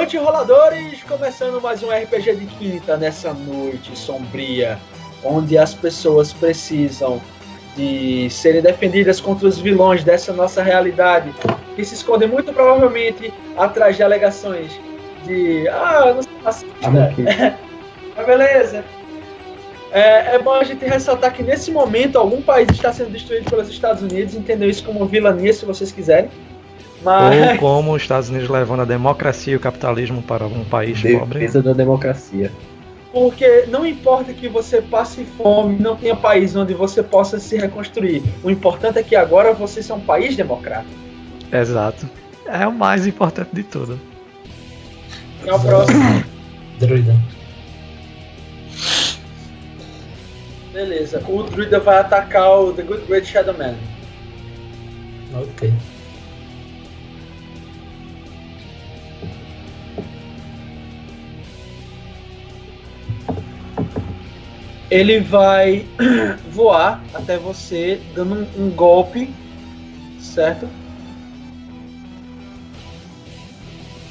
noite, roladores! Começando mais um RPG de quinta nessa noite sombria, onde as pessoas precisam de serem defendidas contra os vilões dessa nossa realidade, que se escondem muito provavelmente atrás de alegações de ah, eu não sou racista. Mas beleza. É, é bom a gente ressaltar que nesse momento algum país está sendo destruído pelos Estados Unidos, entendeu isso como vilania se vocês quiserem. Mas... Ou como os Estados Unidos levando a democracia e o capitalismo para um país pobre. Defesa da democracia. Porque não importa que você passe fome, não tenha país onde você possa se reconstruir. O importante é que agora você seja um país democrático. Exato. É o mais importante de tudo. Quem é o próximo? Druida. Beleza. O druida vai atacar o The Good Great Shadow Man. Ok. Ele vai voar até você, dando um, um golpe, certo?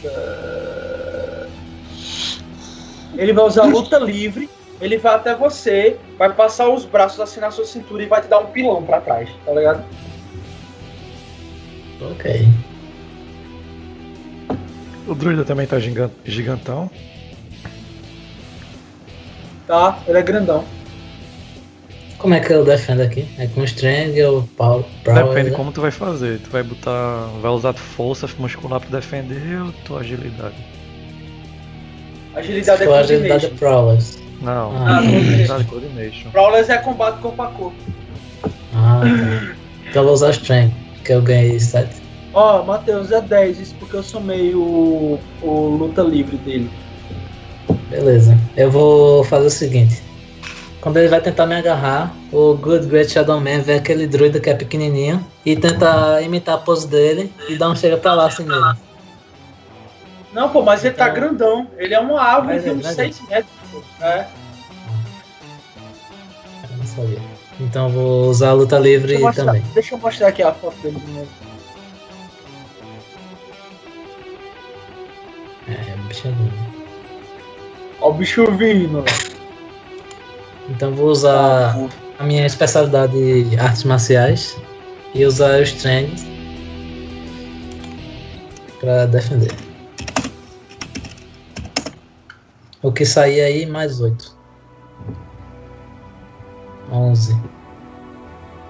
Ah, Ele vai usar luta livre. Ele vai até você, vai passar os braços assim na sua cintura e vai te dar um pilão pra trás, tá ligado? Ok. O druida também tá gigan- gigantão. Tá? Ele é grandão. Como é que eu defendo aqui? É com Strength ou Power? Depende né? como tu vai fazer. Tu vai botar. Vai usar força muscular pra defender ou tua agilidade? Agilidade é Tua agilidade é. Prowlers. Não, Ah, agilidade coordination. Brawlers é combate corpo a corpo. Ah, tá. Então eu vou usar Strength, que eu ganhei 7. Ó, Matheus, é 10, isso porque eu somei o, o luta livre dele. Beleza. Eu vou fazer o seguinte. Quando ele vai tentar me agarrar, o Good Great Shadow Man vê aquele druida que é pequenininho e tenta imitar a pose dele e dá um chega pra lá assim nele. Não, pô, mas ele tá Então- grandão. Ele é uma árvore de é, uns mas 6 metros. pô. É. Eu não sabia. Então eu vou usar a luta livre Deixa mostrar, também. deixa eu mostrar aqui a foto dele de novo. É, bicho é lindo. Ó, o bicho vindo. Então vou usar a minha especialidade de artes marciais e usar o Strength pra defender. O que sair aí, mais 8. 11.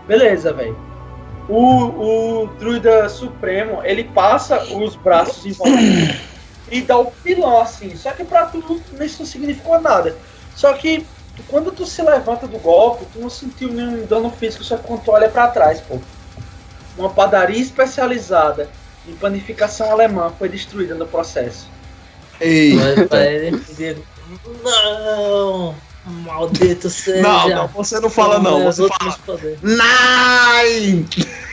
Beleza, velho. O, o druida supremo, ele passa os braços em volta e dá o pilão assim. Só que pra tu isso não significou nada. Só que quando tu se levanta do golpe, tu não sentiu nenhum dano físico, só que quando tu olha pra trás, pô. Uma padaria especializada em panificação alemã foi destruída no processo. E digo: Não! Maldito seja! Não, não, você não fala não, você fala. Nine!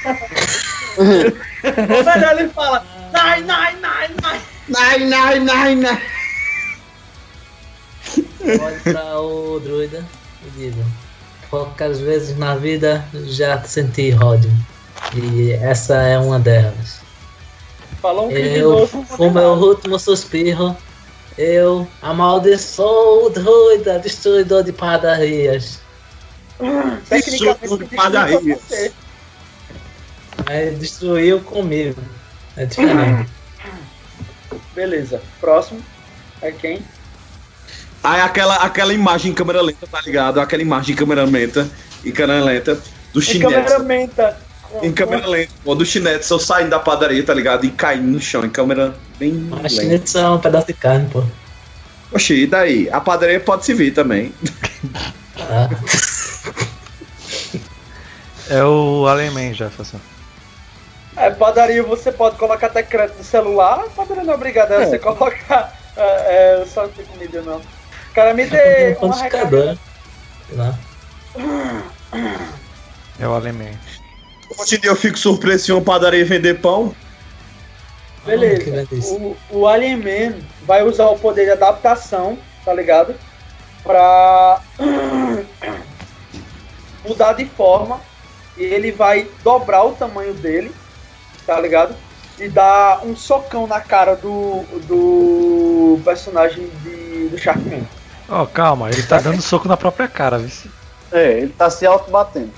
Ou melhor, ele fala: Nai, nai, nai, nai. Olho pra o druida e digo: Poucas vezes na vida já senti ódio. E essa é uma delas. Falou um Eu criminoso. fumo meu último suspiro. Eu amaldiçoo o druida, destruidor de padarias. Tecnicamente, Isso, quem padaria. destruiu foi você. Mas destruiu comigo. É diferente. Beleza. Próximo é quem? Aí aquela, aquela imagem em câmera lenta, tá ligado? Aquela imagem em câmera lenta e câmera lenta do Em chinete. câmera lenta. Em câmera lenta, pô, do saindo da padaria, tá ligado? E caindo no chão, em câmera bem Mas lenta. chinetes são um pedaço de carne, pô. Oxi, e daí? A padaria pode se vir também. Ah, É o Aleman, Jefferson. É, padaria você pode colocar até crédito no celular, padaria não é obrigada a você colocar é, é, só ter comida não. Cara, me dê um uma recarga. Sei lá. É o Aleman. Hoje em dia eu fico surpreso se uma padaria vender pão. Beleza. isso? O, o Alien Man vai usar o poder de adaptação, tá ligado? Pra mudar de forma e ele vai dobrar o tamanho dele, tá ligado? E dar um socão na cara do, do do personagem de, do Sharkman. Ó, calma, ele tá dando soco na própria cara, viu? É, ele tá se auto-batendo.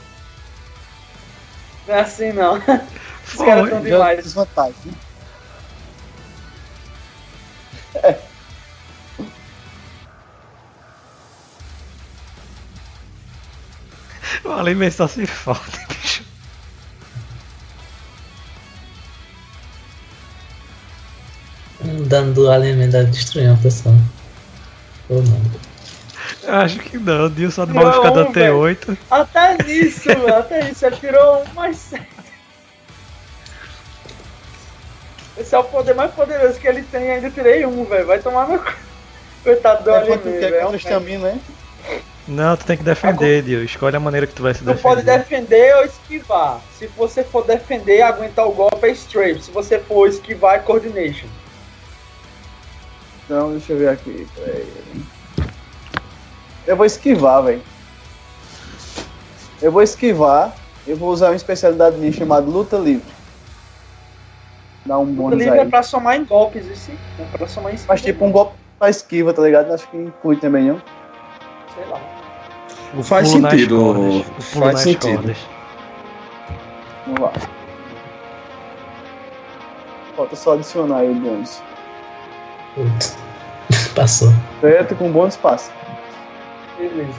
Não é assim não. Os Foi. caras estão Já demais. desvantagem. né? O Alien só se falta, dano do Alien deve destruir uma pessoa. Ou não. Eu Acho que não, o Dio só Não, modificador velho. T8. Até nisso, mano, até isso. Ele tirou um mais sete. Esse é o poder mais poderoso que ele tem e ainda tirei um, velho. Vai tomar no cu. Coitado do É Alien, é velho. estamina, né? Não, tu tem que defender, Dio. Escolhe a maneira que tu vai se Tu defender. pode defender ou esquivar. Se você for defender, aguentar o golpe é strafe. Se você for esquivar, é coordination. Então, deixa eu ver aqui. peraí. Eu vou esquivar, velho. Eu vou esquivar. Eu vou usar uma especialidade minha chamada Luta Livre. Dá um bônus livre é aí. pra somar em golpes, isso é pra somar em esquiva. Mas tipo um golpe pra esquiva, tá ligado? Acho que inclui também, não? Sei lá. O Faz sentido, cordas, O faz nas sentido. cordas. Vamos lá. Falta só adicionar aí o bônus. Putz. Passou. Certo, com bônus passa. Beleza.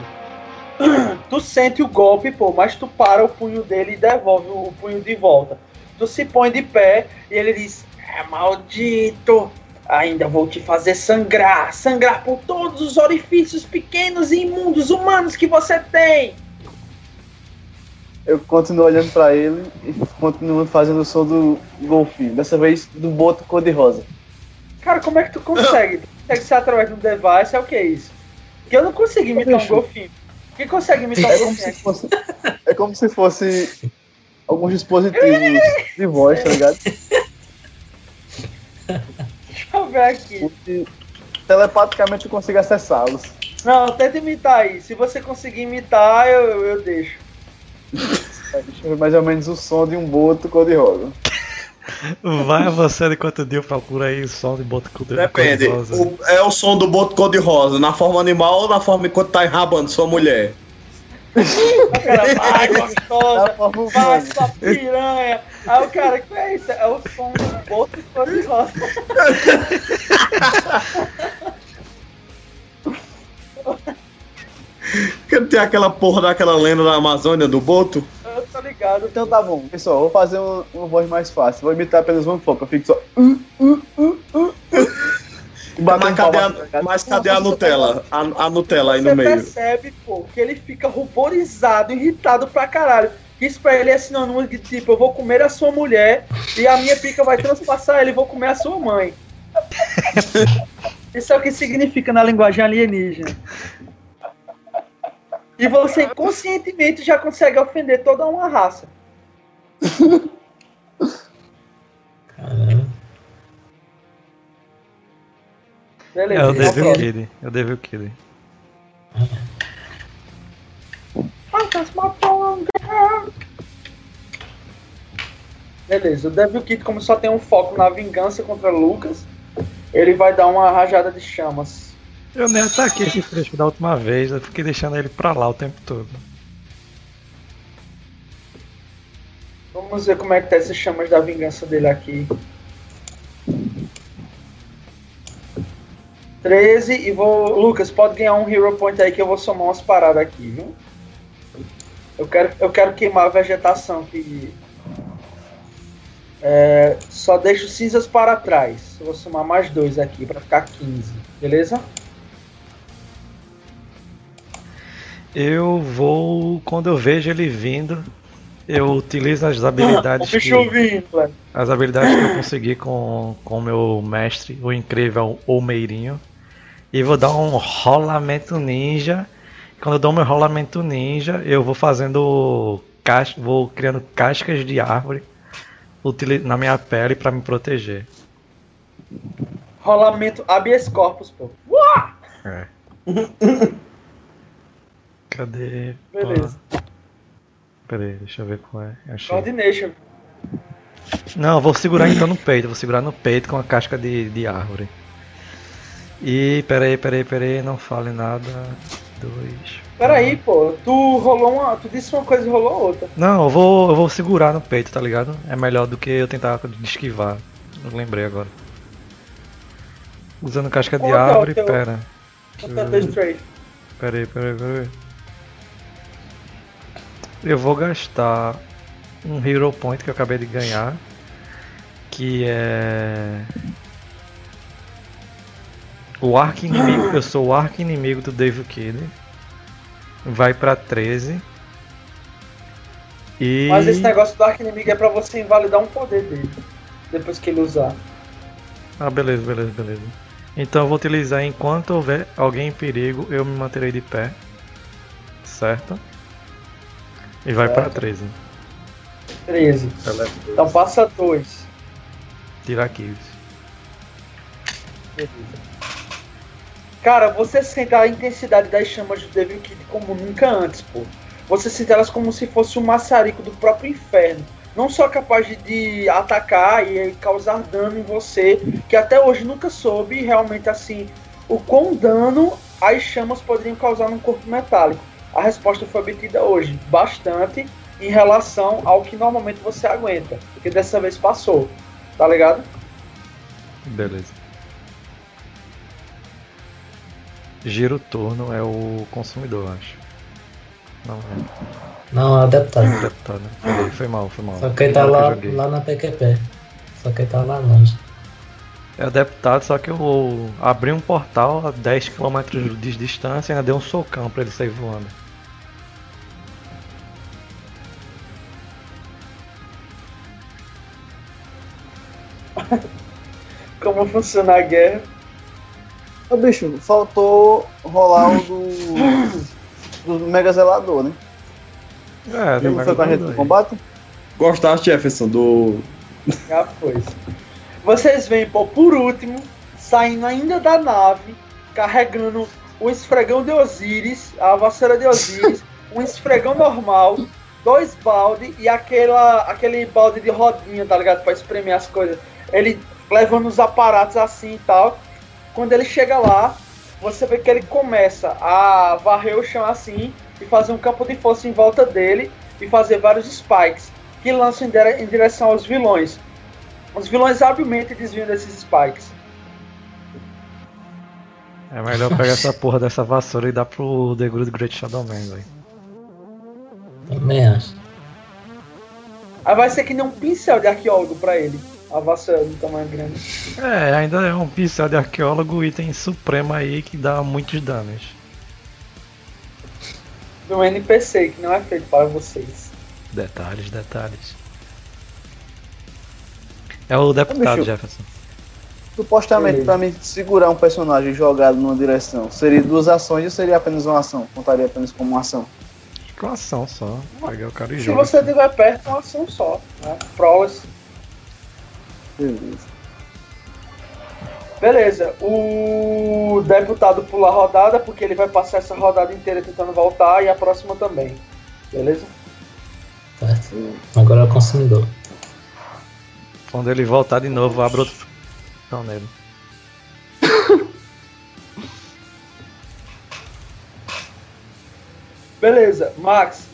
Tu sente o golpe, pô, mas tu para o punho dele e devolve o punho de volta. Tu se põe de pé e ele diz: É maldito! Ainda vou te fazer sangrar sangrar por todos os orifícios pequenos e imundos humanos que você tem! Eu continuo olhando pra ele e continuo fazendo o som do golfinho. Dessa vez do boto cor-de-rosa. Cara, como é que tu consegue? Tu consegue ser através de um device? É o que é isso? Porque eu não consigo imitar um Bicho. golfinho. Quem consegue imitar É um como golfinho? se fosse, é como se fosse alguns dispositivos de voz, tá ligado? Deixa eu ver aqui. E telepaticamente eu consigo acessá-los. Não, tenta imitar aí. Se você conseguir imitar, eu, eu deixo. É, Deixa eu ver mais ou menos o som de um boto cor-de-rosa. Vai avançando enquanto o Dio procura aí o som de boto com Depende. cor-de-rosa. O- é o som do boto cor-de-rosa, na forma animal ou na forma enquanto tá enrabando sua mulher? O cara, vai, gostosa, vai, sua piranha. Aí o cara, que é isso? É o som do boto cor-de-rosa. Porque não tem aquela porra daquela lenda da Amazônia do boto? Tô ligado. Então tá bom, pessoal, vou fazer um- uma voz mais fácil. Vou imitar apenas one foco. Eu fico só. Uh, uh, uh, uh, uh. E Mas cadê, tá a, mas cadê a Nutella? A, a Nutella aí Você no meio. percebe, pô, que ele fica ruborizado, irritado pra caralho. Isso pra ele é sinônimo de tipo, eu vou comer a sua mulher e a minha pica vai transpassar ele vou comer a sua mãe. Isso é o que significa na linguagem alienígena. E você inconscientemente já consegue ofender toda uma raça. Caramba. Beleza. É o então Devil pronto. Kid. É o Devil Kid. Beleza, o Devil Kid, como só tem um foco na vingança contra Lucas, ele vai dar uma rajada de chamas. Eu nem ataquei esse fresco da última vez, eu fiquei deixando ele pra lá o tempo todo. Vamos ver como é que tá essas chamas da vingança dele aqui. 13 e vou. Lucas, pode ganhar um Hero Point aí que eu vou somar umas paradas aqui, viu? Eu quero, eu quero queimar a vegetação que. É, só deixo cinzas para trás. Vou somar mais dois aqui para ficar 15, beleza? Eu vou. Quando eu vejo ele vindo, eu utilizo as habilidades bicho vindo, velho. as habilidades que eu consegui com o meu mestre, o incrível Olmeirinho. E vou dar um rolamento ninja. Quando eu dou meu rolamento ninja, eu vou fazendo. cas- Vou criando cascas de árvore na minha pele para me proteger. Rolamento habeas corpus, pô. É. Cadê? Beleza. Peraí, deixa eu ver qual é. Achei. Coordination. Não, eu vou segurar então no peito, vou segurar no peito com a casca de, de árvore. E peraí, peraí, peraí, não fale nada. Dois. Peraí, pô, tu rolou uma. Tu disse uma coisa e rolou outra. Não, eu vou, eu vou segurar no peito, tá ligado? É melhor do que eu tentar esquivar. Eu lembrei agora. Usando casca de Qual que é árvore, teu- pera. Peraí, peraí, peraí. Eu vou gastar um Hero Point que eu acabei de ganhar. Que é. O arco inimigo. Eu sou o arco inimigo do Dave Kid. Vai pra 13. E. Mas esse negócio do arco inimigo é pra você invalidar um poder dele. Depois que ele usar. Ah, beleza, beleza, beleza. Então eu vou utilizar enquanto houver alguém em perigo, eu me manterei de pé. Certo? E vai pra Certo. 13. 13. Então passa 2. Tirar aqui. Cara, você sente a intensidade das chamas do Devil Kid como nunca antes, pô. Você sente elas como se fosse um maçarico do próprio inferno. Não só capaz de, de atacar e causar dano em você, que até hoje nunca soube realmente assim o quão dano as chamas poderiam causar num corpo metálico. A resposta foi obtida hoje, bastante em relação ao que normalmente você aguenta, porque dessa vez passou, tá ligado? Beleza. Giro o turno é o consumidor, acho. Não é. Não, é o deputado. O deputado. né? Foi mal, foi mal. Só que ele tá lá, joguei. lá na PQP. Só que ele tá lá longe. É o deputado, só que eu abri um portal a 10km de distância e ainda dei um socão pra ele sair voando. Como funciona a guerra. Ô, bicho, faltou rolar o do. do Mega Zelador, né? É, Ele foi com a gente no combate? Gostaste, Jefferson, do. Já foi. Vocês veem, pô, por último, saindo ainda da nave, carregando o esfregão de Osíris, a vassoura de Osíris, um esfregão normal, dois balde e aquela, aquele balde de rodinha, tá ligado? Pra espremer as coisas. Ele levando os aparatos assim e tal. Quando ele chega lá, você vê que ele começa a varrer o chão assim e fazer um campo de força em volta dele e fazer vários spikes que lançam em, dire- em direção aos vilões. Os vilões habilmente desviam desses spikes. É melhor pegar essa porra dessa vassoura e dar pro The Good Great Shadow Man, velho. Também acho. Aí vai ser que nem um pincel de arqueólogo pra ele. A vassoura do tamanho grande. É, ainda é um pincel de arqueólogo, item supremo aí que dá muitos danos. De um NPC que não é feito para vocês. Detalhes, detalhes. É o deputado bicho. Jefferson. Supostamente, pra mim segurar um personagem jogado numa direção, seria duas ações ou seria apenas uma ação? Contaria apenas como uma ação? Com ação só. Pegar o cara e Se joga. você estiver perto, é uma ação só. Né? Prolas. Beleza. Beleza. O deputado pula a rodada, porque ele vai passar essa rodada inteira tentando voltar e a próxima também. Beleza? Certo. Agora é o consumidor. Quando ele voltar de novo, abra outro. Não, nele. Beleza, Max.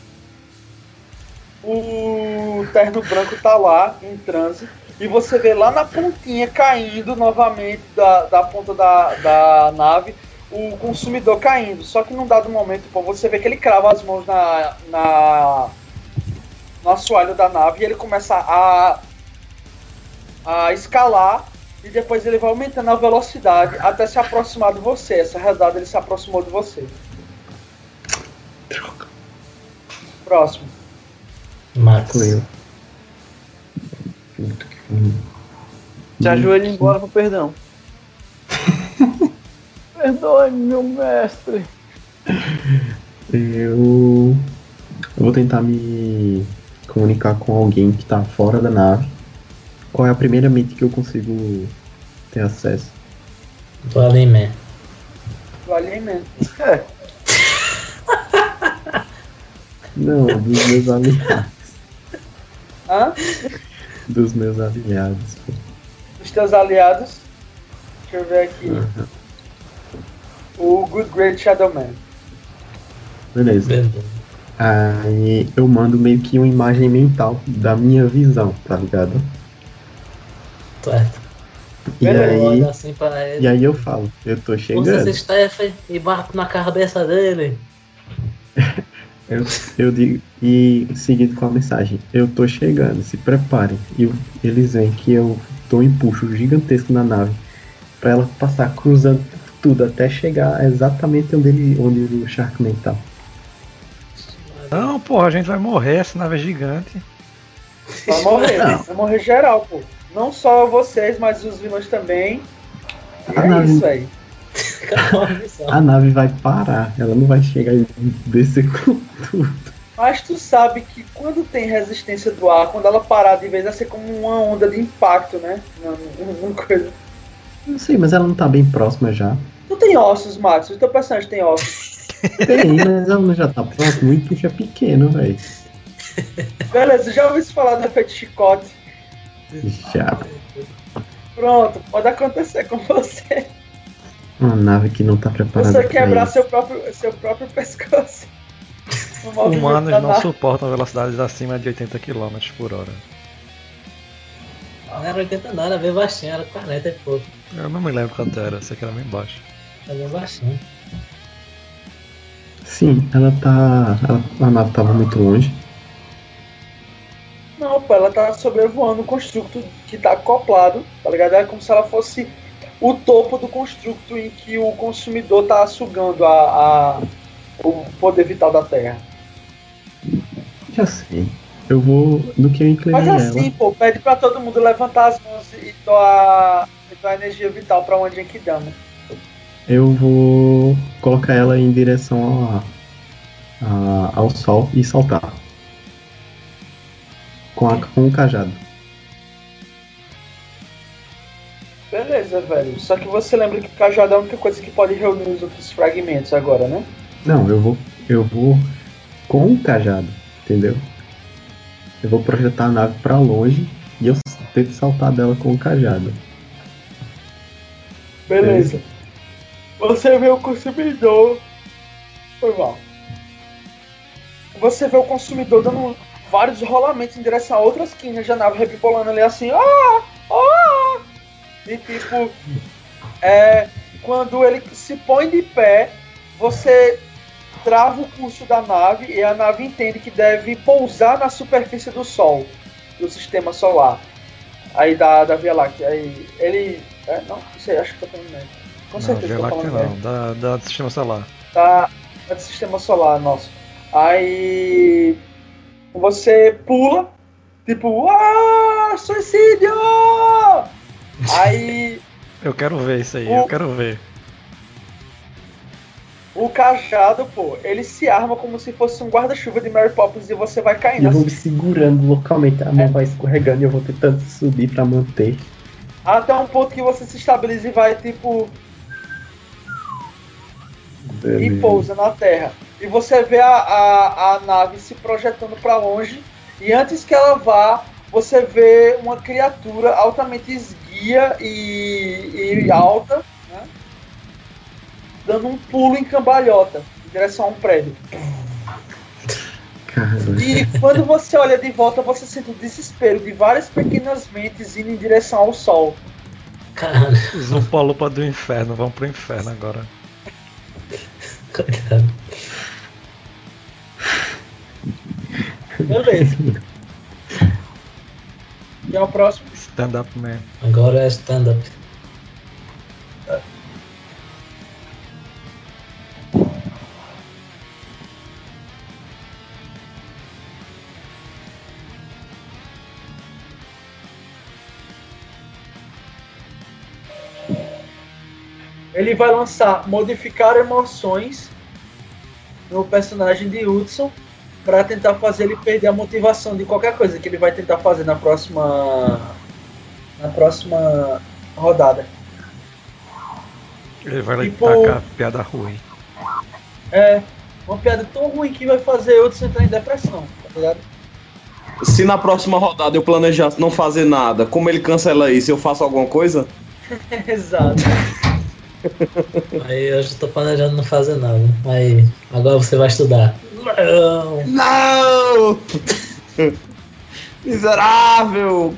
O terno branco tá lá em transe. E você vê lá na pontinha caindo novamente da, da ponta da, da nave o consumidor caindo. Só que num dado momento, pô, você vê que ele crava as mãos na, na no assoalho da nave e ele começa a, a escalar. E depois ele vai aumentando a velocidade até se aproximar de você. Essa rodada ele se aproximou de você. Próximo. Max. Sou eu. Puta pariu. Te ajoelha embora pro perdão. Perdoe-me, meu mestre. Eu... eu vou tentar me comunicar com alguém que tá fora da nave. Qual é a primeira mente que eu consigo ter acesso? Do Alimé. Do alimento. Não, dos meus aliados. Hã? Dos meus aliados. pô. Dos teus aliados. Deixa eu ver aqui. Aham. o Good Great Shadow Man. Beleza. Beleza. Aí eu mando meio que uma imagem mental da minha visão, tá ligado? Certo. E Beleza, aí, assim pra ele. e aí eu falo, eu tô Usa chegando. esse Stephen e bato na cabeça dele. Eu, eu digo, e seguindo com a mensagem, eu tô chegando, se preparem. E eles veem que eu dou um empuxo gigantesco na nave pra ela passar cruzando tudo até chegar exatamente onde, ele, onde o Sharkman tá. Não, porra, a gente vai morrer, essa nave é gigante. Vai morrer, Não. vai morrer geral, pô. Não só vocês, mas os vilões também. E Ah, é não. isso aí. A nave vai parar, ela não vai chegar e descer com tudo. Mas tu sabe que quando tem resistência do ar, quando ela parar de vez, vai ser como uma onda de impacto, né? Uma, coisa. Não sei, mas ela não tá bem próxima já. Tu tem ossos, Max. O teu personagem tem ossos. Tem, mas ela já tá próxima, o empuxo é pequeno, velho. Beleza, já ouviu falar do efeito chicote? Já. Pronto, pode acontecer com você. Uma nave que não tá preparada Você pra quebrar seu próprio, seu próprio pescoço. Humanos não nave. suportam velocidades acima de 80 km por hora. Não era 80 não, era bem baixinho, era 40 e pouco. Eu não me lembro quanto era, sei que era bem baixo. Era bem baixinho. Sim, ela tá. ela- a nave tava muito longe. Não, pô, ela tá sobrevoando o construto que tá acoplado, tá ligado? É como se ela fosse o topo do construto em que o consumidor tá sugando a, a- o poder vital da Terra. Já sei. Eu vou. No que eu inclinei Mas assim, ela. pô, pede pra todo mundo levantar as mãos e doar, e doar energia vital pra onde é que dama. Eu vou colocar ela em direção a, a- ao sol e saltar. Com, a, com o cajado. Beleza, velho. Só que você lembra que o cajado é a única coisa que pode reunir os outros fragmentos agora, né? Não, eu vou. Eu vou com o cajado, entendeu? Eu vou projetar a nave pra longe e eu tento saltar dela com o cajado. Beleza. Você vê o consumidor. Foi mal. Você vê o consumidor dando vários rolamentos em direção a outras quinas da nave, repibolando ali assim. Ah! E tipo. É, quando ele se põe de pé, você trava o curso da nave e a nave entende que deve pousar na superfície do Sol, do sistema solar. Aí da, da Via Láctea. Aí ele. É, não, não sei, acho que tô falando merda. Com Não, certeza Via tô Láctea não, da, da do sistema solar. Tá. É do sistema solar nosso. Aí. Você pula, tipo, ah, suicídio! Aí. Eu quero ver isso aí, O- eu quero ver. O cajado, pô, ele se arma como se fosse um guarda-chuva de Mary Poppins e você vai E caindo. eu vou me segurando localmente, a mão vai escorregando e eu vou tentando subir pra manter. Até um ponto que você se estabiliza e vai, tipo, e Beleza. pousa na Terra. E você vê a, a, a nave se projetando para longe. E antes que ela vá, você vê uma criatura altamente esguia e, e alta, né? dando um pulo em cambalhota em direção a um prédio. Cara, E quando você olha de volta, você sente o desespero de várias pequenas mentes indo em direção ao sol. Cara, Os Lupa do inferno, vão pro inferno agora. coitado. Beleza. E é o próximo. Stand up man. Agora é stand-up. Ele vai lançar modificar emoções no personagem de Hudson para tentar fazer ele perder a motivação de qualquer coisa que ele vai tentar fazer na próxima na próxima rodada. Ele vai Tipo- tacar piada ruim. É uma piada tão ruim que vai fazer Hudson entrar em depressão, tá ligado? Se na próxima rodada eu planejar não fazer nada, como ele cancela isso, eu faço alguma coisa? Exato. Aí eu tô planejando não fazer nada. Aí, agora você vai estudar. Não! Não! Miserável!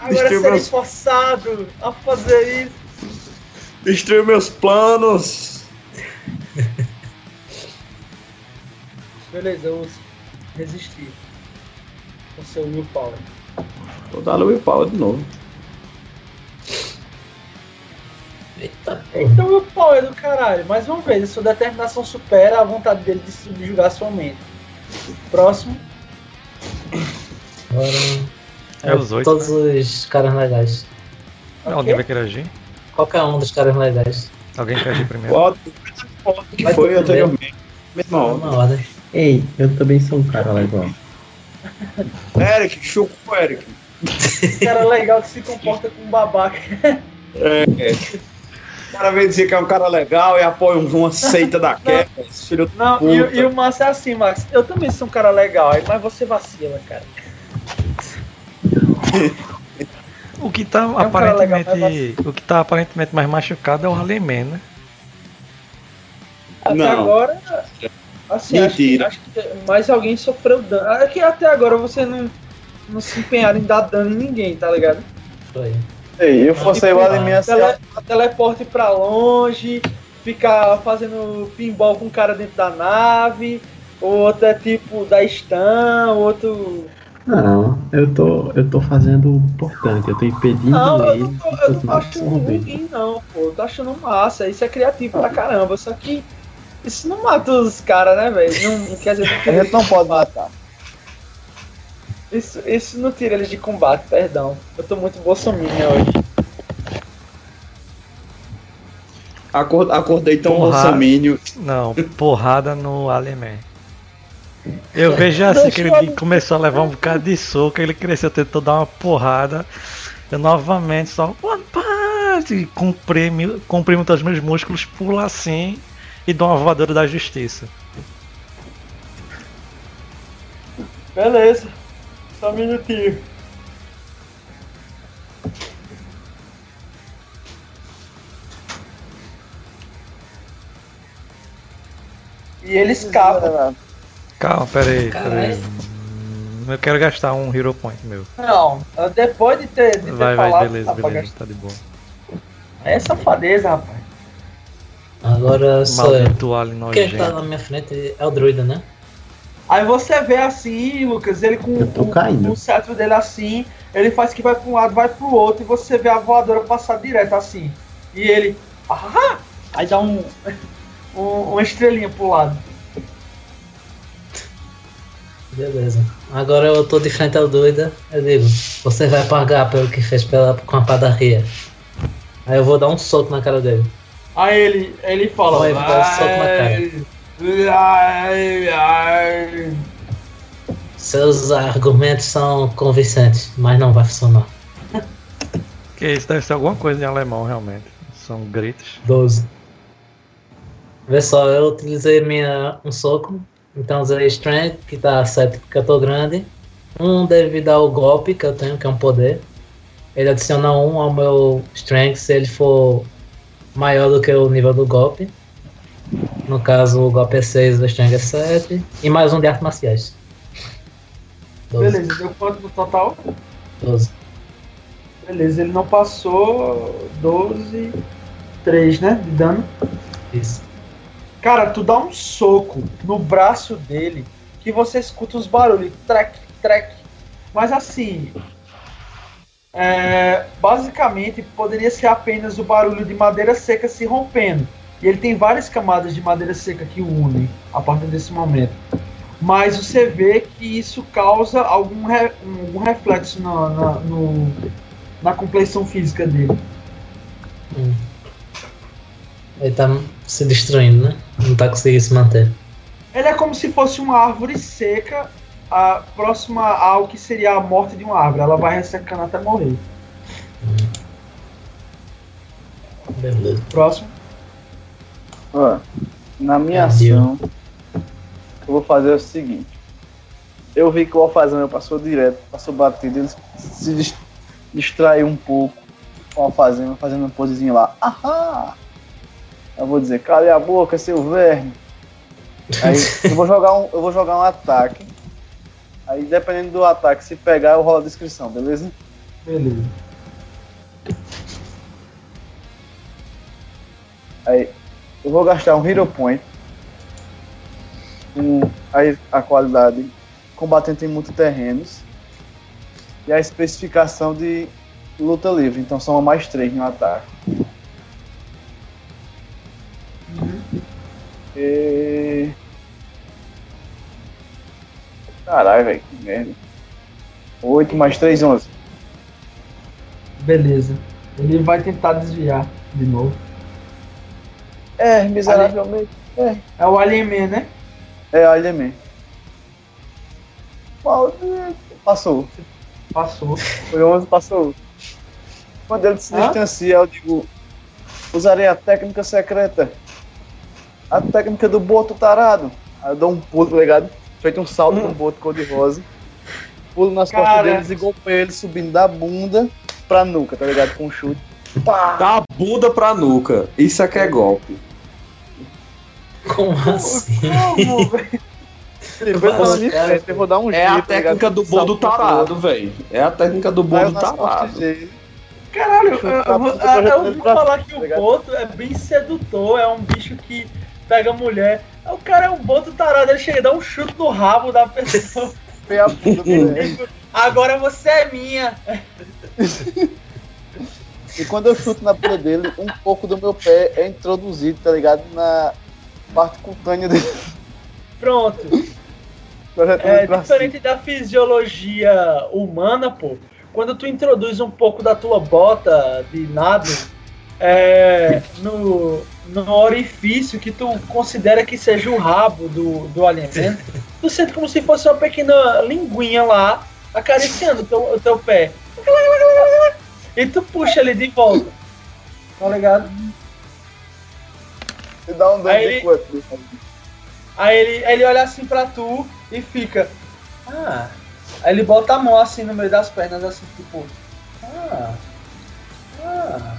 Agora serei meus- forçado a fazer isso. Destruiu meus planos! Beleza, eu uso. Resistir. Com seu willpower. Vou dar o Willpower de novo. Eita. Então o é do caralho. Mais uma vez, a sua determinação supera a vontade dele de subjugar sua mente. Próximo. Agora. É os oito, Todos os caras legais. Alguém Ok? vai querer agir? Qualquer um dos caras legais. Alguém quer agir primeiro? Qual que Vai foi anteriormente? Mesma ordem. Ei, eu também sou um cara legal. Eric, chupa Eric. Cara legal que se comporta como um babaca. É. O cara vem dizer que é um cara legal e apoia um- uma seita esse Filho Não, Puta. e, e o Márcio é assim, Max. Eu também sou um cara legal, mas você vacila, cara. O que tá um cara legal, aparentemente. O que tá aparentemente mais machucado é o Aleman, né? Até Não. agora. Assim, acho que, Mentira. acho que mais alguém sofreu dano. É que até agora você não, não se empenharam em dar dano em ninguém, tá ligado? Foi. Ei, eu forcei o Tipo, Alemir assim, Tele, teleporte pra longe, ficar fazendo pinball com o cara dentro da nave, ou outro é tipo da stun, outro. Não, eu tô, eu tô fazendo o importante, eu tô impedindo Não, eu ele não tô, eu não tô achando ruim, não, pô. Eu tô achando massa. Isso é criativo pra caramba. Só que isso não mata os caras, né, velho? Não, quer dizer, não tira gente não pode matar. isso, isso não tira eles de combate, perdão. Eu tô muito bolsominha hoje. Acor- Acordei tão Porra. bolsomínio. Não, porrada no Aleman. Eu vejo assim que ele começou a levar um bocado de soco, ele cresceu, tentou dar uma porrada. Eu novamente só. Comprimo, comprimo todos os meus músculos, pulo assim e dou uma voadora da justiça. Beleza. Só um minutinho. E ele escapa. Calma, pera aí, pera aí. Hum, Eu quero gastar um Hero Point meu. Não, depois de ter, de ter Vai, vai, falado, beleza, tá beleza, tá de boa. É safadeza, rapaz. Agora. Maldito alien Quem tá nojento. na minha frente é o druida, né? Aí você vê assim, Lucas, ele com Eu tô o- caindo. o cetro dele assim, ele faz que vai pra um lado, vai pro outro, e você vê a voadora passar direto assim. E ele. Ah! Aí dá um, um- uma estrelinha pro lado. Beleza. Agora eu tô de frente ao druida. Eu digo, você vai pagar pelo que fez pela, com a padaria. Aí eu vou dar um soco na cara dele. Aí ele, ele fala. Vai, vai, soco na cara. Ai, ai. Seus argumentos são convincentes, mas não vai funcionar. Que isso deve ser alguma coisa em alemão, realmente. São gritos. 12. Vê só, eu utilizei minha, um soco. Então usei Strength, que tá 7 porque eu tô grande. Um devido ao golpe que eu tenho, que é um poder. Ele adiciona um ao meu Strength se ele for maior do que o nível do golpe. No caso, o golpe é 6, o Strength é 7. E mais um de artes marciais. 12. Beleza, deu quanto no total? 12. Beleza, ele não passou 12, 3, né? De dano. Isso. Cara, tu dá um soco no braço dele que você escuta os barulhos, trek, trek. Mas assim, é, basicamente poderia ser apenas o barulho de madeira seca se rompendo. E ele tem várias camadas de madeira seca que unem a partir desse momento. Mas você vê que isso causa algum, re- reflexo na, na, no- na complexão física dele. Hum. Ele tá se destruindo, né? Não tá conseguindo se manter. Ele é como se fosse uma árvore seca, a, próxima ao que seria a morte de uma árvore. Ela vai ressecando até morrer. Beleza. Próximo. Ó, na minha ação, eu vou fazer o seguinte. Eu vi que o alfazão passou direto, passou batido, ele se dis- distraiu um pouco com o alfazema, fazendo uma posezinha lá. Ahá! Eu vou dizer, cale a boca, seu verme. Aí eu vou jogar um, eu vou jogar um ataque. Aí dependendo do ataque, se pegar, eu rolo a descrição, beleza? Beleza. Aí eu vou gastar um Hero Point. Com aí a qualidade combatente em multiterrenos. E a especificação de luta livre. Então são mais três no ataque. E... Caralho, velho, que merda. 8 mais 3, 11. Beleza. Ele vai tentar desviar de novo. É, miseravelmente. É o Alien Man, né? É, olha mesmo. Maldito. Passou. Passou. Foi 11, passou. Quando ele se distancia, eu digo: usarei a técnica secreta. A técnica do boto tarado. Aí eu dou um pulo, tá ligado? Feito um salto com o boto cor-de-rosa. Pulo nas costas deles e golpeio ele subindo da bunda pra nuca, tá ligado? Com um chute. Pá! Da bunda pra nuca. Isso é que é golpe. Como assim? Como, velho? Minha cara. frente, eu vou dar um É a jeito, tá ligado? técnica do bodo pro outro. tarado, velho. É a técnica do eu bodo costas tarado. Caralho, eu, eu, a vou- eu ouvi pra falar frente, que tá o? Boto é bem sedutor, é um bicho que pega mulher. O cara é um Boto tarado, ele chega e dá um chute no rabo da pessoa. A Agora você é minha. E quando eu chuto na bunda dele, um pouco do meu pé é introduzido, tá ligado? Na parte cutânea dele. Pronto. projetando É, diferente da fisiologia humana, pô, quando tu introduz um pouco da tua bota de nado é, no, no orifício que tu considera que seja o rabo do, do alimento, tu sente como se fosse uma pequena linguinha lá acariciando o teu, o teu pé. E tu puxa ele de volta. Tá ligado? e dá um dano Aí de ele- quanto? Aí ele, ele olha assim pra tu e fica. Ah. Aí ele bota a mão assim no meio das pernas, assim, tipo. Ah. Ah.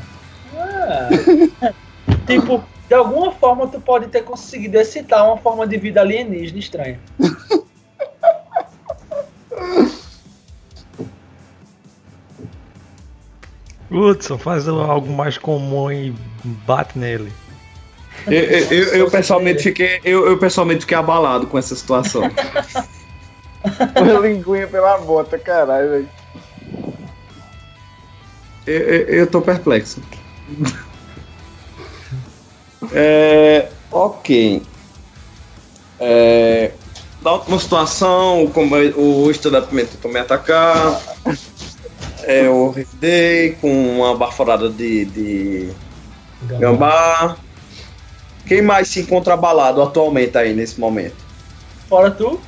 Ah. tipo, de alguma forma tu pode ter conseguido excitar uma forma de vida alienígena estranha. Hudson, faz algo mais comum e bate nele. Eu, eu, eu- eu pessoalmente fiquei, eu, eu pessoalmente fiquei abalado com essa situação. Foi linguinha pela bota, caralho, velho. Eu, eu, eu tô perplexo. É, ok. É, da última situação, é- o stand-up tentou me atacar. É, eu revidei com uma baforada de, de gambá. Quem mais se encontra abalado atualmente aí nesse momento? Fora tu,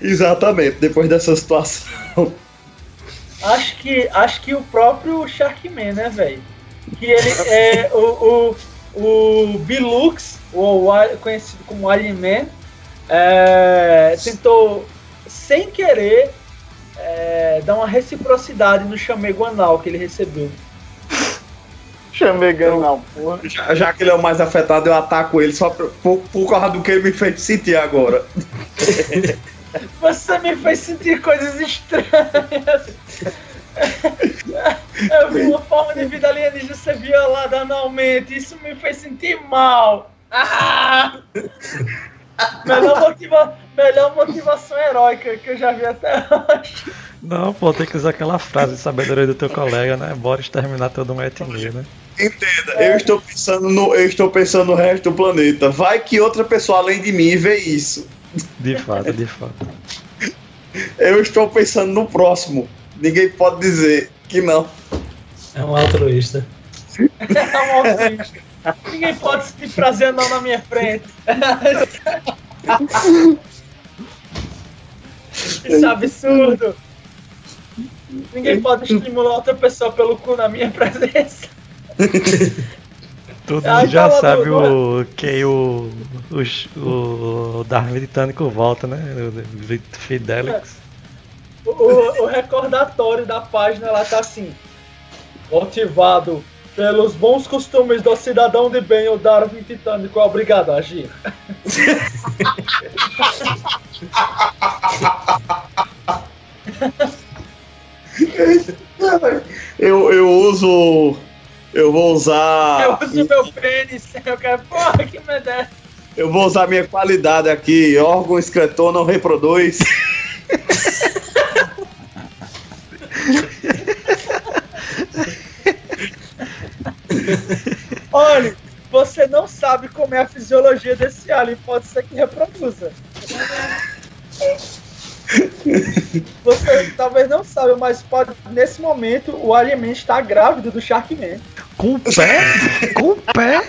Exatamente, depois dessa situação. acho que, acho que o próprio Sharkman, né, velho? Que ele é o, o, o Bilux, ou conhecido como Alien Man, é, tentou, sem querer, é, dar uma reciprocidade no chamego anal que ele recebeu. Chamegando não, porra. Já, já que ele é o mais afetado, eu ataco ele só por, por, por causa do que ele me fez sentir agora. Você me fez sentir coisas estranhas. Eu vi uma forma de vida alienígena ser violada anualmente. Isso me fez sentir mal. Ah! Melhor, motiva... Melhor motivação heróica que eu já vi até hoje. Não, pô, tem que usar aquela frase de sabedoria do teu colega, né? Bora exterminar toda uma etnia, né? Entenda, eu estou pensando no, eu estou pensando no resto do planeta. Vai que outra pessoa além de mim vê isso. De fato, de fato. Eu estou pensando no próximo. Ninguém pode dizer que não. É um altruísta. É um autista. Ninguém pode sentir prazer não na minha frente. Isso é absurdo. Ninguém pode estimular outra pessoa pelo cu na minha presença. Todo mundo já sabe Dudu. o que o, o, o Darwin Britânico volta, né? O Fidelix. O, o recordatório da página lá tá assim: motivado Pelos bons costumes do cidadão de bem, o Darwin Titânico é obrigado a agir. Eu, eu uso. Eu vou usar. Eu uso meu pênis, eu quero. Porra, que merda. Eu vou usar minha qualidade aqui. Órgão excretor não reproduz. Olha, você não sabe como é a fisiologia desse alien, pode ser que reproduza. Você talvez não saiba, mas pode, nesse momento o Alien Man está grávido do Sharkman. Com o pé? Com o pé?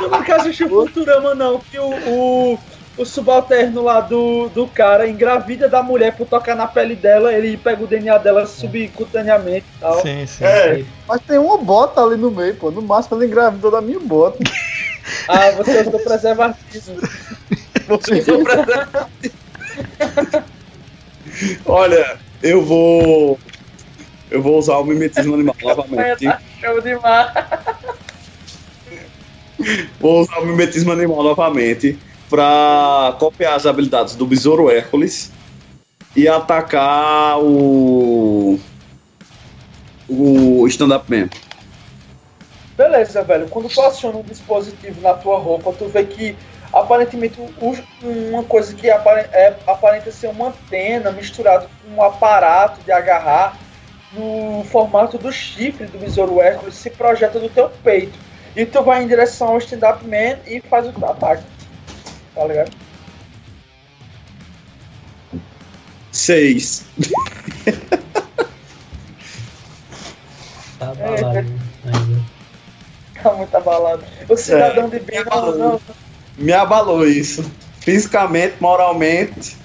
Eu não quero assistir o Futurama, não, que o, o, o subalterno lá do, do cara engravida da mulher por tocar na pele dela, ele pega o DNA dela subcutaneamente e tal. Sim, sim. É, mas tem uma bota ali no meio, pô. No máximo ela engravidou da minha bota. Ah, você usou preservativo. Você usou pra- Olha, eu vou. Eu vou usar o mimetismo animal novamente. Show demais. Vou usar o mimetismo animal novamente pra copiar as habilidades do Besouro Hércules e atacar o. O stand-up man. Beleza, velho. Quando tu aciona um dispositivo na tua roupa, tu vê que aparentemente uma coisa que apare- é- aparenta ser uma antena misturado com um aparato de agarrar no formato do chifre do besouro Hércules se projeta do teu peito. E tu vai em direção ao stand-up man e faz o teu ataque. Tá ligado? Seis. Tá abalado ainda. Tá muito abalado. O cidadão de bem não, não, Me abalou isso. Fisicamente, moralmente.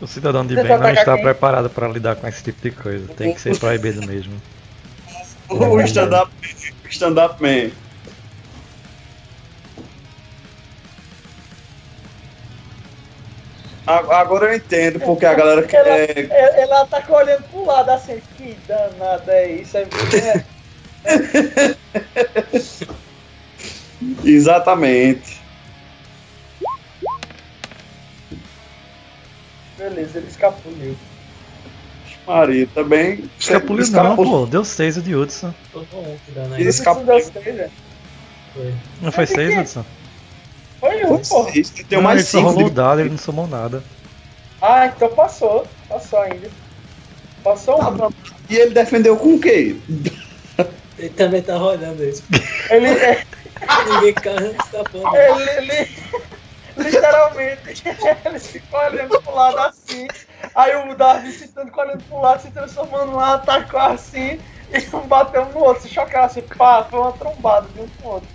O cidadão de Você bem não está quem? preparado para lidar com esse tipo de coisa. Tem que ser proibido mesmo. O stand-up o stand-up man. Agora eu entendo porque a galera Ela, quer. ela, ela tá olhando pro lado assim, que danada é isso? É, Exatamente. beleza, ele escapuliu. Maria, também. Escapuliu não, pô. Deu 6 o de Hudson. Tô com um que. Isso deu seis, velho. Foi. Não foi Mas 6, que- Hudson? Isso, tem Não, mais ele só cinco. rolou o de- dado, ele não somou nada. Ah, então passou. Passou ainda. Passou um. E ele defendeu com o quê? Ele também tava olhando isso. Ele, é, Ninguém escapando. ele, ele literalmente, eles ficam olhando pro lado assim. Aí o Davi se tanto olhando pro lado, se transformando lá, atacou assim. E um bateu no outro, se chocaram assim, pá, foi uma trombada de um com o outro.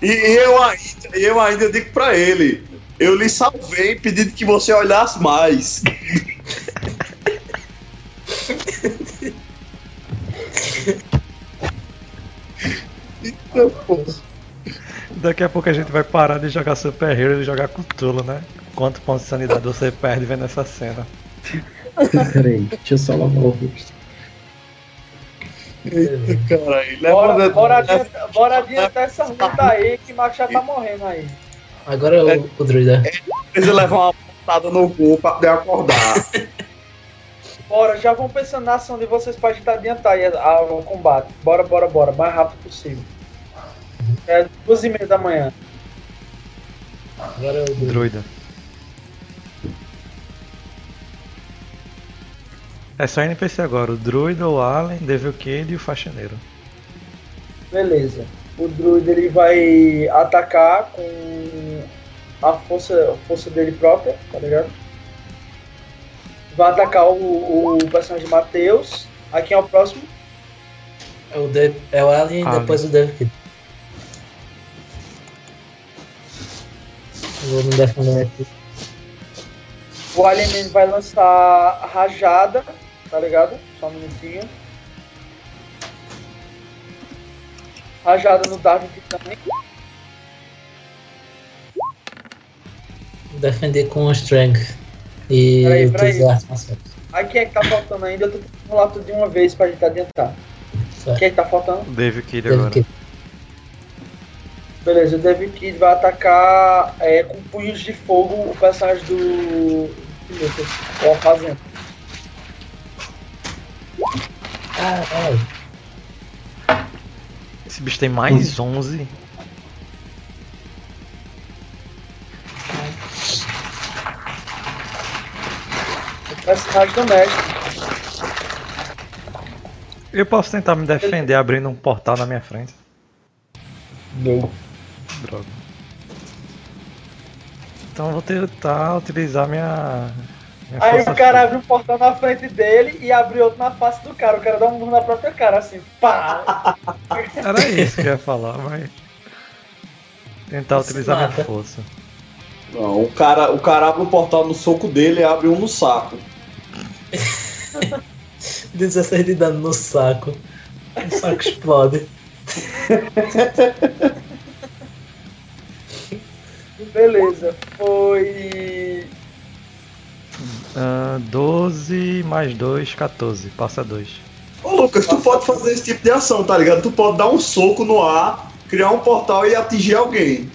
E eu ainda, eu ainda digo pra ele: eu lhe salvei pedindo que você olhasse mais. Então, pô, Daqui a pouco a gente vai parar de jogar Super Hero e jogar Cthulhu, né? Quanto ponto de sanidade você perde vendo essa cena? Peraí, deixa eu só lavar o rosto. caralho, Bora, leva- bora, adiantar, bora adiantar essa luta aí que o Max já tá morrendo aí. Agora é o, o druida. precisa levar uma pontada no cu pra poder acordar. Bora, já vão pensando na ação de vocês pra gente adiantar aí a- a- o combate. Bora, bora, bora, mais rápido possível. É duas e meia da manhã. Agora é o druida. É só NPC agora, o Druida, o Allen, Devil Kid e o Faxineiro. Beleza. O druida ele vai atacar com a força, a força dele própria, tá ligado? Vai atacar o, o personagem Matheus. Aqui é o próximo. É o, de, é o Alien e Alien. depois o Devil Kid. Vou me defender aqui. O Alien vai lançar rajada, tá ligado? Só um minutinho. Rajada no Darwin também. Vou defender com o Strength. E Peraí, utilizar peraí. quem é que tá faltando ainda? Eu tô tentando rolar tudo de uma vez pra gente adiantar. Certo. Quem é que tá faltando? O Dave Kid Deve agora. Beleza, o David Kid vai atacar é, com punhos de fogo o personagem do. O Alfazendo. Caralho. Esse bicho tem mais 11. O personagem do mestre. Eu posso tentar me defender abrindo um portal na minha frente. Não. Droga. Então eu vou tentar utilizar minha. Minha Aí o cara abre um portal na frente dele e abre outro na face do cara. O cara dá um murro na própria cara, assim. Pá! Era isso que eu ia falar, mas. Tentar utilizar minha Mata. força. Não, o cara, o cara abre um portal no soco dele e abre um no saco. 16 de dano no saco. O saco explode. Beleza. Foi. Ah, 12 mais 2, 14. Passa 2. Ô Lucas, tu pode fazer esse tipo de ação, tá ligado? Tu pode dar um soco no ar, criar um portal e atingir alguém.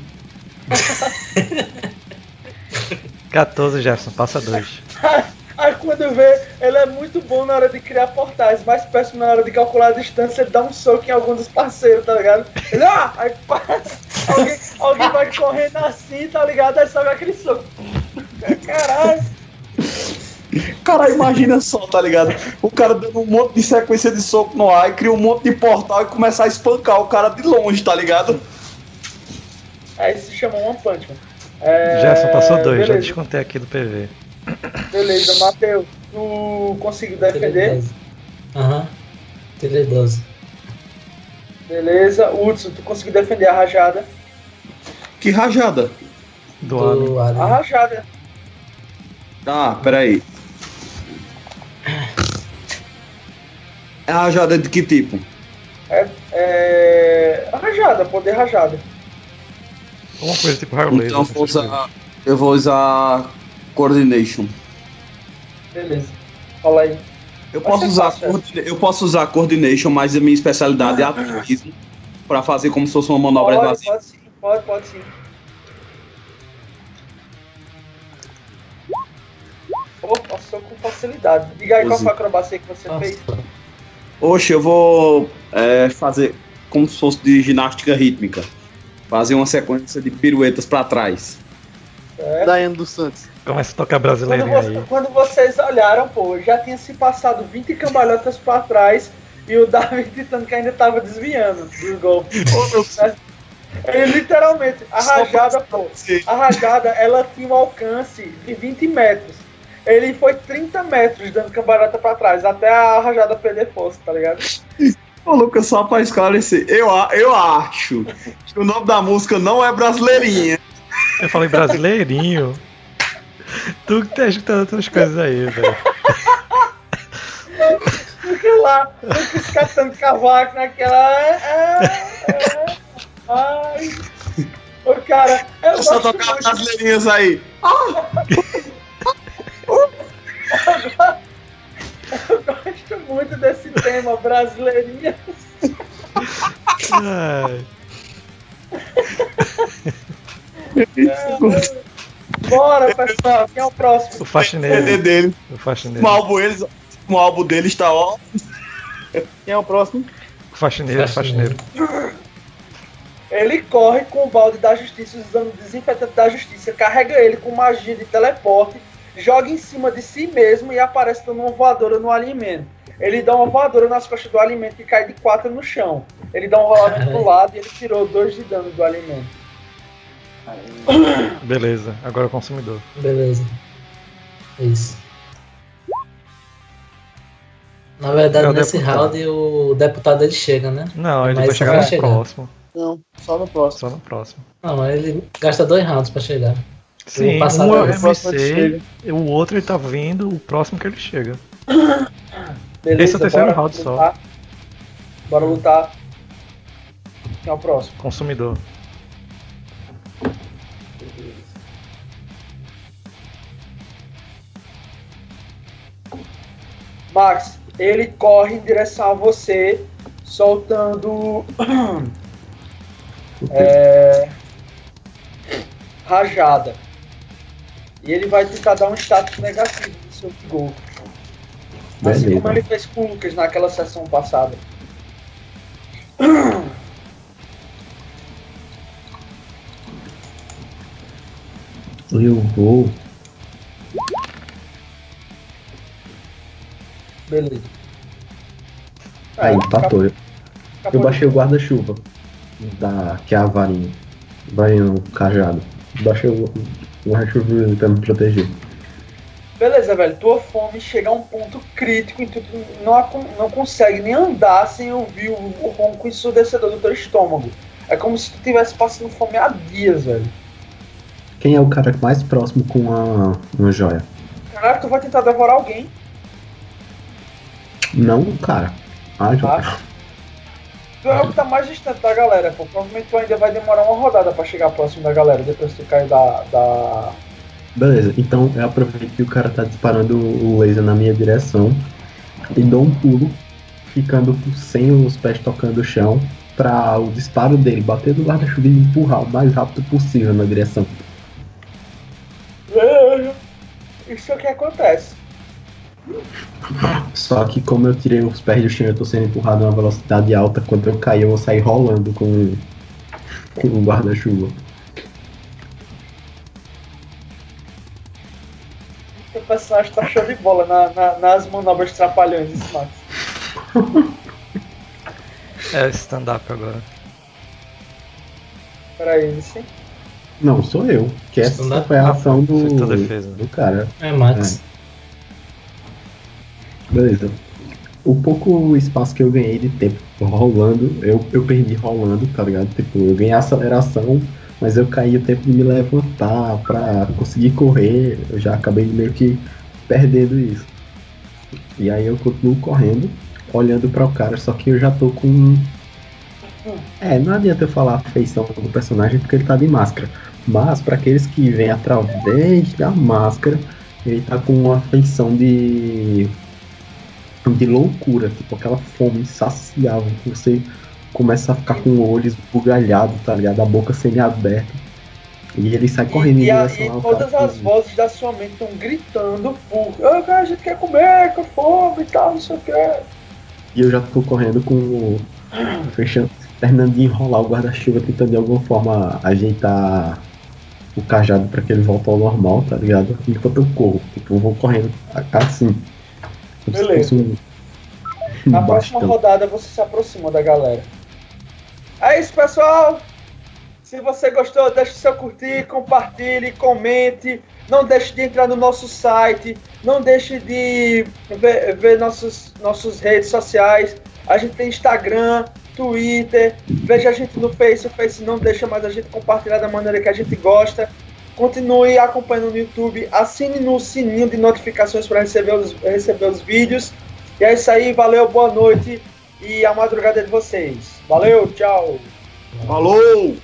14, Jefferson, passa 2. Aí quando vê, ele é muito bom na hora de criar portais, mas péssimo na hora de calcular a distância, ele dá um soco em algum dos parceiros, tá ligado? Ele, ah! Aí passa, alguém, alguém vai correndo assim, tá ligado? Aí sobe aquele soco. Caralho! Cara, imagina só, tá ligado? O cara dando um monte de sequência de soco no ar e cria um monte de portal e começar a espancar o cara de longe, tá ligado? Aí se chama One Punch Man. É, Jefferson passou 2, já beleza, descontei aqui do PV. Beleza, Matheus, tu conseguiu defender? 12. Aham. Tirei 12. Beleza, Hudson, tu conseguiu defender a rajada? Que rajada. Do. Do A Alien. rajada. Ah, peraí. É rajada de que tipo? É, é. Rajada, poder rajada. Alguma coisa tipo Raio Laser. Então vou usar, eu vou usar Coordination. Beleza. Fala aí. Eu Vai posso, usar fácil, coordina- eu posso usar Coordination, mas a minha especialidade é atletismo. Pra fazer como se fosse uma manobra Pode, evasiva. pode sim, pode, pode sim. Pô, passou com facilidade. Diga aí qual foi a acrobacia que você fez. Oxe, eu vou é, fazer como se fosse de ginástica rítmica. Fazer uma sequência de piruetas pra trás. Certo? Daiane dos Santos. Começa a tocar Quando, brasileirinho você- aí. quando vocês olharam, pô, já tinha se passado 20 cambalhotas pra trás e o David tentando que ainda tava desviando do golpe. Ele literalmente, a rajada, pô, a rajada, ela tinha um alcance de 20 metros. Ele foi 30 metros dando cambalhota pra trás, até a rajada perder força, tá ligado? Ô, Lucas, só pra esclarecer, eu, a- eu acho que o nome da música não é brasileirinha. Eu falei brasileirinho. Tu que tá escutando outras coisas aí, velho. Porque lá, Lucas catando cavaco naquela. É, é, é, ai. Ô, cara, eu Eu só tocar brasileirinhas aí. Eu tema brasileirinha. Ai, Bora, pessoal, quem é o próximo? o O faxineiro. CD dele. O O faxineiro. álbum, eles, o álbum dele está ó. Quem é o próximo? O faxineiro, o faxineiro. Ele corre com o balde da justiça usando o desinfetante da justiça, carrega ele com magia de teleporte, joga em cima de si mesmo e aparece dando uma voadora no alimento. Ele dá uma voadora nas costas do alimento e cai de quatro no chão. Ele dá um rolamento pro lado e ele tirou dois de dano do alimento. Beleza, agora o consumidor. Beleza. Isso. Na verdade, É nesse deputado. round o deputado ele chega, né? Não, ele Mas vai chegar vai no chegar. próximo. Não, só no próximo. Só no próximo. Não, ele gasta dois rounds pra chegar. Sim, passar um é o RMC, o outro ele tá vindo, o próximo que ele chega. Beleza, Esse é o terceiro bora round só. lutar. Bora lutar. Quem é o próximo? Consumidor. Max, ele corre em direção a você, soltando. é, rajada. E ele vai tentar dar um status negativo no seu gol. Assim Beleza. como ele fez com o Lucas naquela sessão passada. Eu vou. Beleza. Aí, empatou. Eu, eu baixei o guarda-chuva. Da, que é a varinha. Varinha no cajado. Baixei o o guarda-chuva pra me proteger. Beleza, velho. Tua fome chega a um ponto crítico em que tu não, não consegue nem andar sem ouvir o, o ronco ensurdecedor do teu estômago. É como se tu tivesse passando fome há dias, velho. Quem é o cara mais próximo com a, uma joia? Caralho, tu vai tentar devorar alguém. Não, cara. A joia. Tá? Tu é o que tá mais distante da galera, pô. Provavelmente tu ainda vai demorar uma rodada pra chegar próximo da galera, depois que tu cair da. da... Beleza, então eu aproveito que o cara tá disparando o laser na minha direção e dou um pulo, ficando sem os pés tocando o chão, pra o disparo dele bater no guarda-chuva e me empurrar o mais rápido possível na direção. Isso é o que acontece. Só que como eu tirei os pés do chão eu tô sendo empurrado a uma velocidade alta, quando eu cair eu vou sair rolando com, com o guarda-chuva. Personagem tá show de bola na- na- nas manobras trapalhões, esse Max. É stand-up agora. Peraí, sim. Não, sou eu. Que essa foi a ação do, tua defesa. do cara. É, Max. Beleza. O pouco espaço que eu ganhei de tempo rolando, eu, eu perdi rolando, tá ligado? Tipo, eu ganhei aceleração, mas eu caí o tempo de me levantar pra conseguir correr. Eu já acabei meio que perdendo isso. E aí eu continuo correndo, olhando para o cara, só que eu já tô com. É, não adianta eu falar a feição do personagem porque ele tá de máscara. Mas para aqueles que vêm através da máscara, ele tá com uma feição de de loucura, tipo aquela fome insaciável que você começa a ficar com o olho esbugalhado, tá ligado? A boca semi-aberta. E ele sai correndo E, em e, a- e todas as vozes da sua mente estão gritando por cara, a gente quer comer, com fome e tal, não sei o que. E eu já tô correndo com o. Fechando, terminando de enrolar o guarda-chuva, tentando de alguma forma ajeitar o cajado pra que ele volte ao normal, tá ligado? Enquanto eu corro. Tipo, eu vou correndo assim. Beleza. um. Na próxima rodada você se aproxima da galera. É isso, pessoal. Se você gostou, deixe seu curtir, compartilhe, comente. Não deixe de entrar no nosso site. Não deixe de ver, ver nossos, nossas redes sociais. A gente tem Instagram, Twitter. Veja a gente no Face. O Face não deixa mais a gente compartilhar da maneira que a gente gosta. Continue acompanhando no YouTube. Assine no sininho de notificações para receber os, receber os vídeos. E é isso aí, valeu, boa noite e a madrugada é de vocês. Valeu, tchau. Falou!